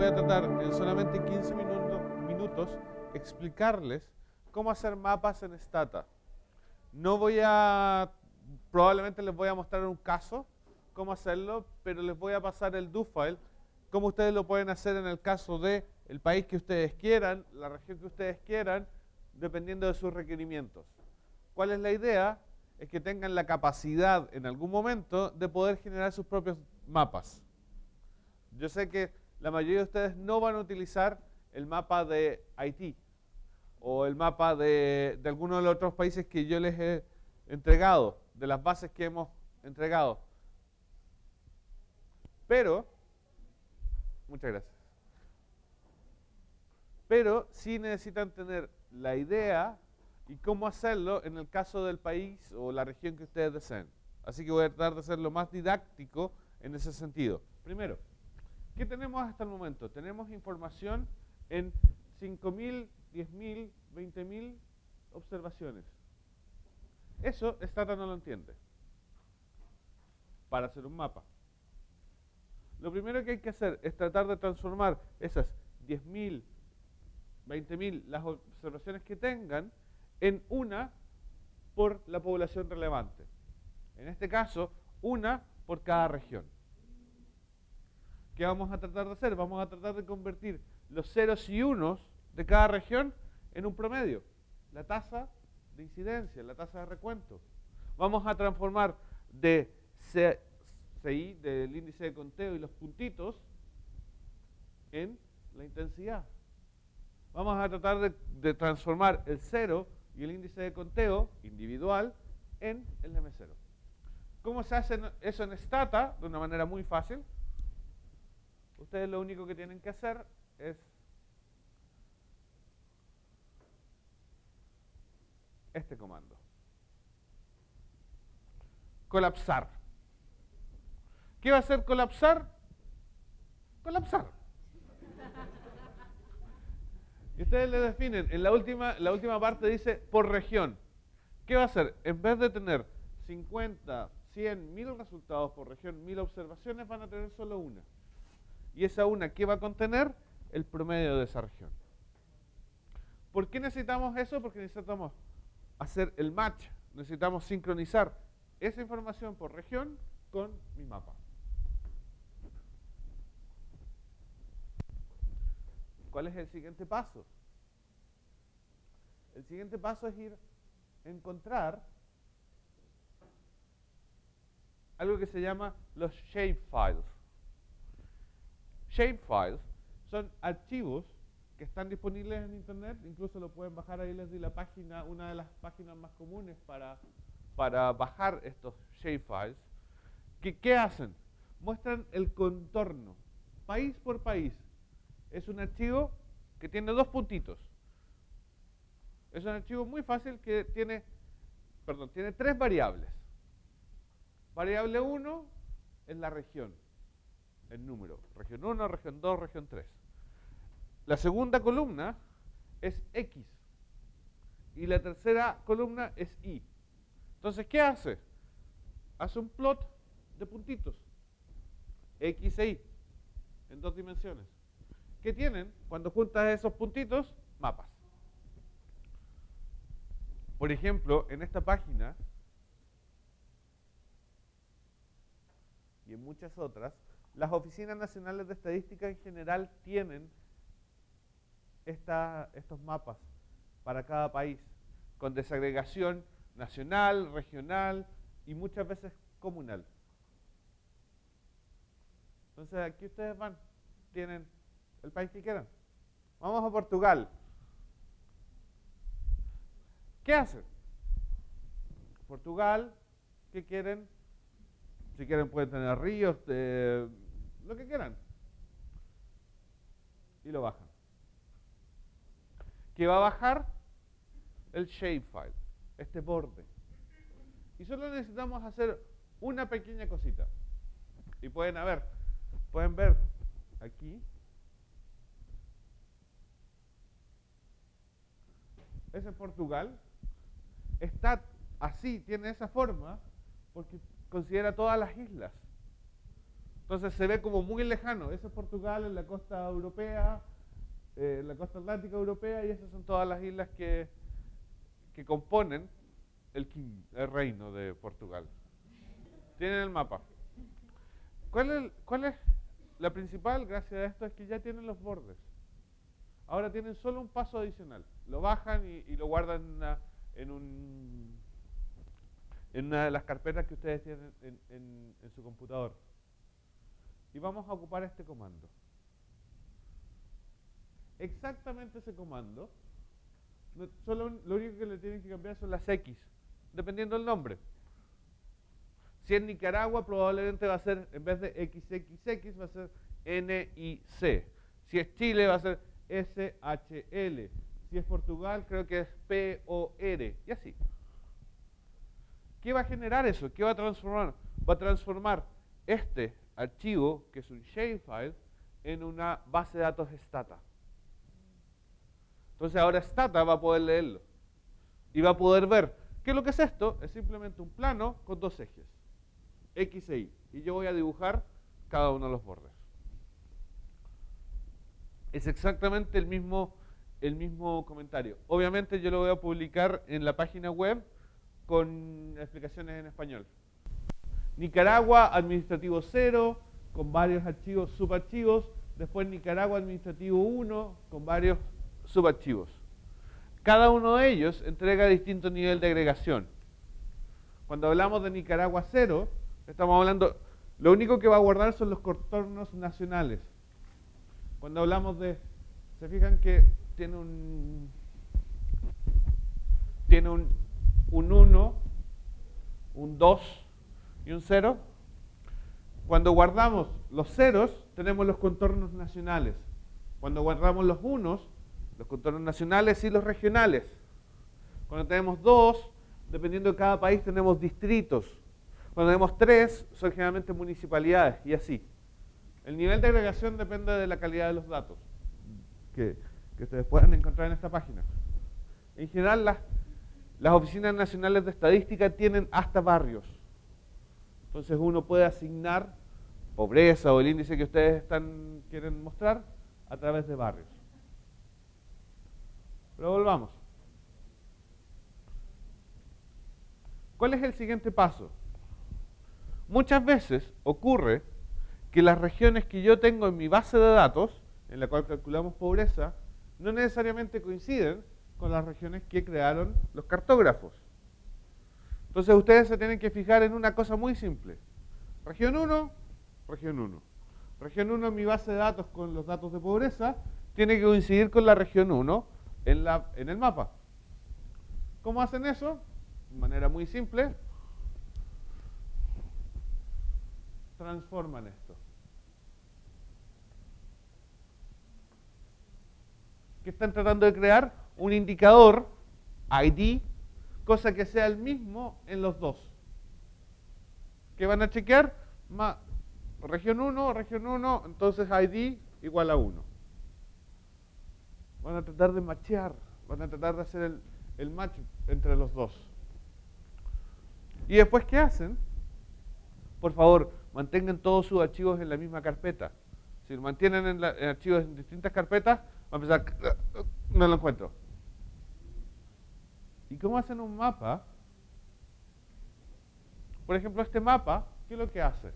voy a tratar en solamente 15 minutos explicarles cómo hacer mapas en Stata. No voy a, probablemente les voy a mostrar un caso, cómo hacerlo, pero les voy a pasar el do file, cómo ustedes lo pueden hacer en el caso de el país que ustedes quieran, la región que ustedes quieran, dependiendo de sus requerimientos. ¿Cuál es la idea? Es que tengan la capacidad en algún momento de poder generar sus propios mapas. Yo sé que la mayoría de ustedes no van a utilizar el mapa de Haití o el mapa de, de alguno de los otros países que yo les he entregado, de las bases que hemos entregado. Pero, muchas gracias. Pero sí necesitan tener la idea y cómo hacerlo en el caso del país o la región que ustedes deseen. Así que voy a tratar de hacerlo más didáctico en ese sentido. Primero, ¿qué tenemos hasta el momento? Tenemos información en 5.000, 10.000, 20.000 observaciones. Eso Stata no lo entiende para hacer un mapa. Lo primero que hay que hacer es tratar de transformar esas 10.000, 20.000, las observaciones que tengan, en una por la población relevante. En este caso, una por cada región. ¿Qué vamos a tratar de hacer? Vamos a tratar de convertir los ceros y unos de cada región en un promedio. La tasa de incidencia, la tasa de recuento. Vamos a transformar de CI, del índice de conteo y los puntitos, en la intensidad. Vamos a tratar de, transformar el cero y el índice de conteo individual en el M0. ¿Cómo se hace eso en Stata? De una manera muy fácil. Ustedes lo único que tienen que hacer es este comando. Colapsar. ¿Qué va a hacer colapsar? Colapsar. Y ustedes le definen, en la última, la última parte dice por región. ¿Qué va a hacer? En vez de tener 50, 100, 1000 resultados por región, 1000 observaciones, van a tener solo una. Y esa una, ¿qué va a contener? El promedio de esa región. ¿Por qué necesitamos eso? Porque necesitamos hacer el match, necesitamos sincronizar esa información por región con mi mapa. ¿Cuál es el siguiente paso? El siguiente paso es ir a encontrar algo que se llama los shapefiles. Shapefiles son archivos que están disponibles en internet, incluso lo pueden bajar ahí les di la página, una de las páginas más comunes para, para bajar estos shapefiles. ¿Qué, ¿Qué hacen? Muestran el contorno, país por país, es un archivo que tiene dos puntitos. Es un archivo muy fácil que tiene, perdón, tiene tres variables. Variable 1 es la región, el número. Región 1, región 2, región 3. La segunda columna es X. Y la tercera columna es Y. Entonces, ¿qué hace? Hace un plot de puntitos. X e Y. En dos dimensiones. ¿Qué tienen cuando juntas esos puntitos? Mapas. Por ejemplo, en esta página y en muchas otras, las oficinas nacionales de estadística en general tienen estos mapas para cada país, con desagregación nacional, regional y muchas veces comunal. Entonces aquí ustedes van, tienen el país que quieran. Vamos a Portugal. ¿Qué hacen? Portugal, ¿qué quieren? Si quieren pueden tener ríos, lo que quieran. Y lo bajan. ¿Qué va a bajar? El shapefile, este borde. Y solo necesitamos hacer una pequeña cosita. Y pueden ver, pueden ver aquí es en Portugal, está así, tiene esa forma, porque considera todas las islas. Entonces se ve como muy lejano. Eso es Portugal en la costa europea, eh, en la costa atlántica europea, y esas son todas las islas que, que componen el, reino de Portugal. Tienen el mapa. ¿Cuál es, ¿Cuál es la principal gracia de esto? Es que ya tienen los bordes. Ahora tienen solo un paso adicional. Lo bajan y, lo guardan en un en una de las carpetas que ustedes tienen en, su computador. Y vamos a ocupar este comando. Exactamente ese comando, solo lo único que le tienen que cambiar son las X, dependiendo del nombre. Si es Nicaragua, probablemente va a ser, en vez de XXX, va a ser NIC. Si es Chile, va a ser SHL. Si es Portugal, creo que es POR. Y así. ¿Qué va a generar eso? ¿Qué va a transformar? Va a transformar este archivo, que es un shapefile, en una base de datos Stata. Entonces ahora Stata va a poder leerlo y va a poder ver. ¿Qué es lo que es esto? Es simplemente un plano con dos ejes, X e Y. Y yo voy a dibujar cada uno de los bordes. Es exactamente el mismo, el mismo comentario. Obviamente yo lo voy a publicar en la página web con explicaciones en español. Nicaragua, administrativo 0, con varios archivos, subarchivos. Después Nicaragua, administrativo 1, con varios subarchivos. Cada uno de ellos entrega distinto nivel de agregación. Cuando hablamos de Nicaragua 0, estamos hablando, lo único que va a guardar son los contornos nacionales. Cuando hablamos de, se fijan que tiene un, tiene un un 1, un 2 y un 0. Cuando guardamos los ceros, tenemos los contornos nacionales. Cuando guardamos los unos, los contornos nacionales y los regionales. Cuando tenemos dos, dependiendo de cada país, tenemos distritos. Cuando tenemos tres, son generalmente municipalidades y así. El nivel de agregación depende de la calidad de los datos que, que ustedes puedan encontrar en esta página. En general, las oficinas nacionales de estadística tienen hasta barrios. Entonces uno puede asignar pobreza o el índice que ustedes quieren mostrar a través de barrios. Pero volvamos. ¿Cuál es el siguiente paso? Muchas veces ocurre que las regiones que yo tengo en mi base de datos, en la cual calculamos pobreza, no necesariamente coinciden con las regiones que crearon los cartógrafos. Entonces ustedes se tienen que fijar en una cosa muy simple. Región 1, región 1. Región 1 en mi base de datos con los datos de pobreza tiene que coincidir con la región 1 en, en el mapa. ¿Cómo hacen eso? De manera muy simple. Transforman esto. ¿Qué están tratando de crear? un indicador, ID, cosa que sea el mismo en los dos. ¿Qué van a chequear? región 1, región 1, entonces ID igual a 1. Van a tratar de machear, van a tratar de hacer el, match entre los dos. ¿Y después qué hacen? Por favor, mantengan todos sus archivos en la misma carpeta. Si lo mantienen en, en archivos en distintas carpetas, va a empezar, no lo encuentro. ¿Y cómo hacen un mapa? Por ejemplo, este mapa, ¿qué es lo que hace?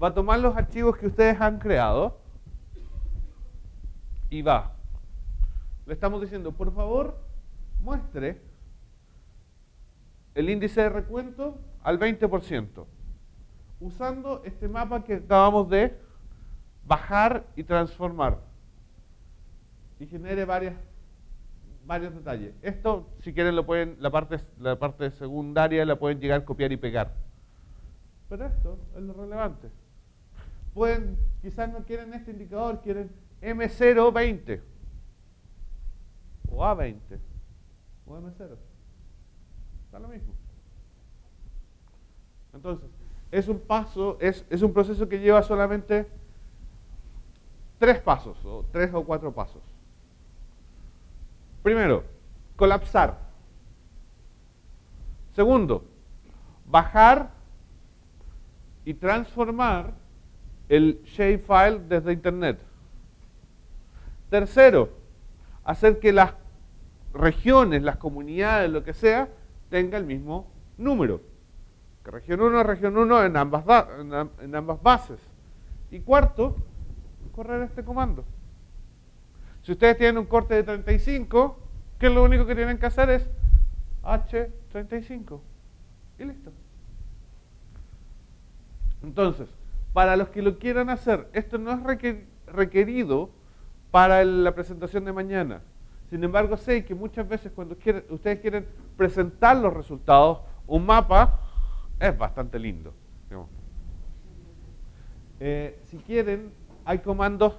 Va a tomar los archivos que ustedes han creado y va. Le estamos diciendo, por favor, muestre el índice de recuento al 20%, usando este mapa que acabamos de bajar y transformar. Y genere varias varios detalles. Esto, si quieren, lo pueden, la parte, la parte secundaria la pueden llegar copiar y pegar. Pero esto es lo relevante. Pueden, quizás no quieren este indicador, quieren M020 o A20 o M0. Está lo mismo. Entonces, es un paso, es, es un proceso que lleva solamente tres pasos, o tres o cuatro pasos. Primero, colapsar. Segundo, bajar y transformar el shapefile desde internet. Tercero, hacer que las regiones, las comunidades, lo que sea, tenga el mismo número. Que región 1 es región 1 en ambas, en ambas bases. Y cuarto, correr este comando. Si ustedes tienen un corte de 35, que lo único que tienen que hacer es H35. Y listo. Entonces, para los que lo quieran hacer, esto no es requerido para la presentación de mañana. Sin embargo, sé que muchas veces cuando ustedes quieren presentar los resultados, un mapa es bastante lindo. Eh, si quieren, hay comandos,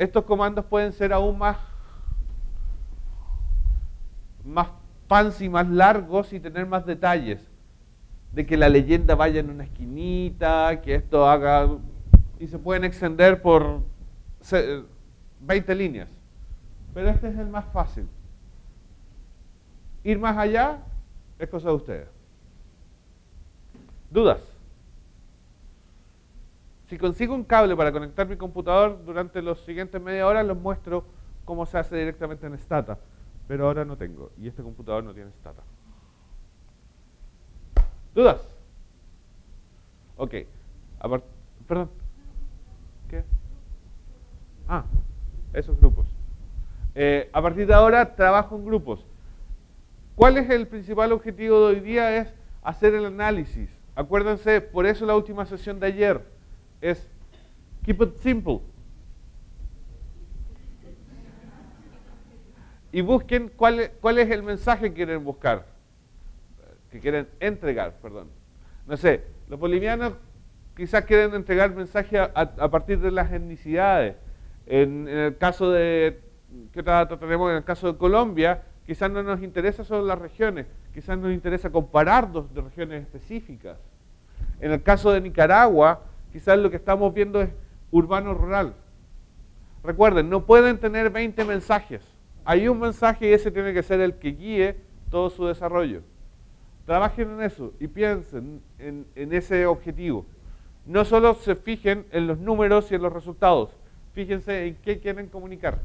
estos comandos pueden ser aún más, más fancy, más largos y tener más detalles. De que la leyenda vaya en una esquinita, que esto haga... Y se pueden extender por 20 líneas. Pero este es el más fácil. Ir más allá es cosa de ustedes. ¿Dudas? Si consigo un cable para conectar mi computador durante los siguientes media hora, les muestro cómo se hace directamente en Stata. Pero ahora no tengo. Y este computador no tiene Stata. ¿Dudas? Ok. Perdón. ¿Qué? Ah, esos grupos. Eh, a partir de ahora trabajo en grupos. ¿Cuál es el principal objetivo de hoy día? Es hacer el análisis. Acuérdense, por eso la última sesión de ayer es keep it simple. Y busquen cuál, cuál es el mensaje que quieren buscar, que quieren entregar, perdón. No sé, los bolivianos quizás quieren entregar mensaje a, partir de las etnicidades. En, el caso de, ¿qué tenemos? En el caso de Colombia, quizás no nos interesa solo las regiones, quizás nos interesa comparar dos de regiones específicas. En el caso de Nicaragua, Quizás lo que estamos viendo es urbano-rural. Recuerden, no pueden tener 20 mensajes. Hay un mensaje y ese tiene que ser el que guíe todo su desarrollo. Trabajen en eso y piensen en, en ese objetivo. No solo se fijen en los números y en los resultados, fíjense en qué quieren comunicar.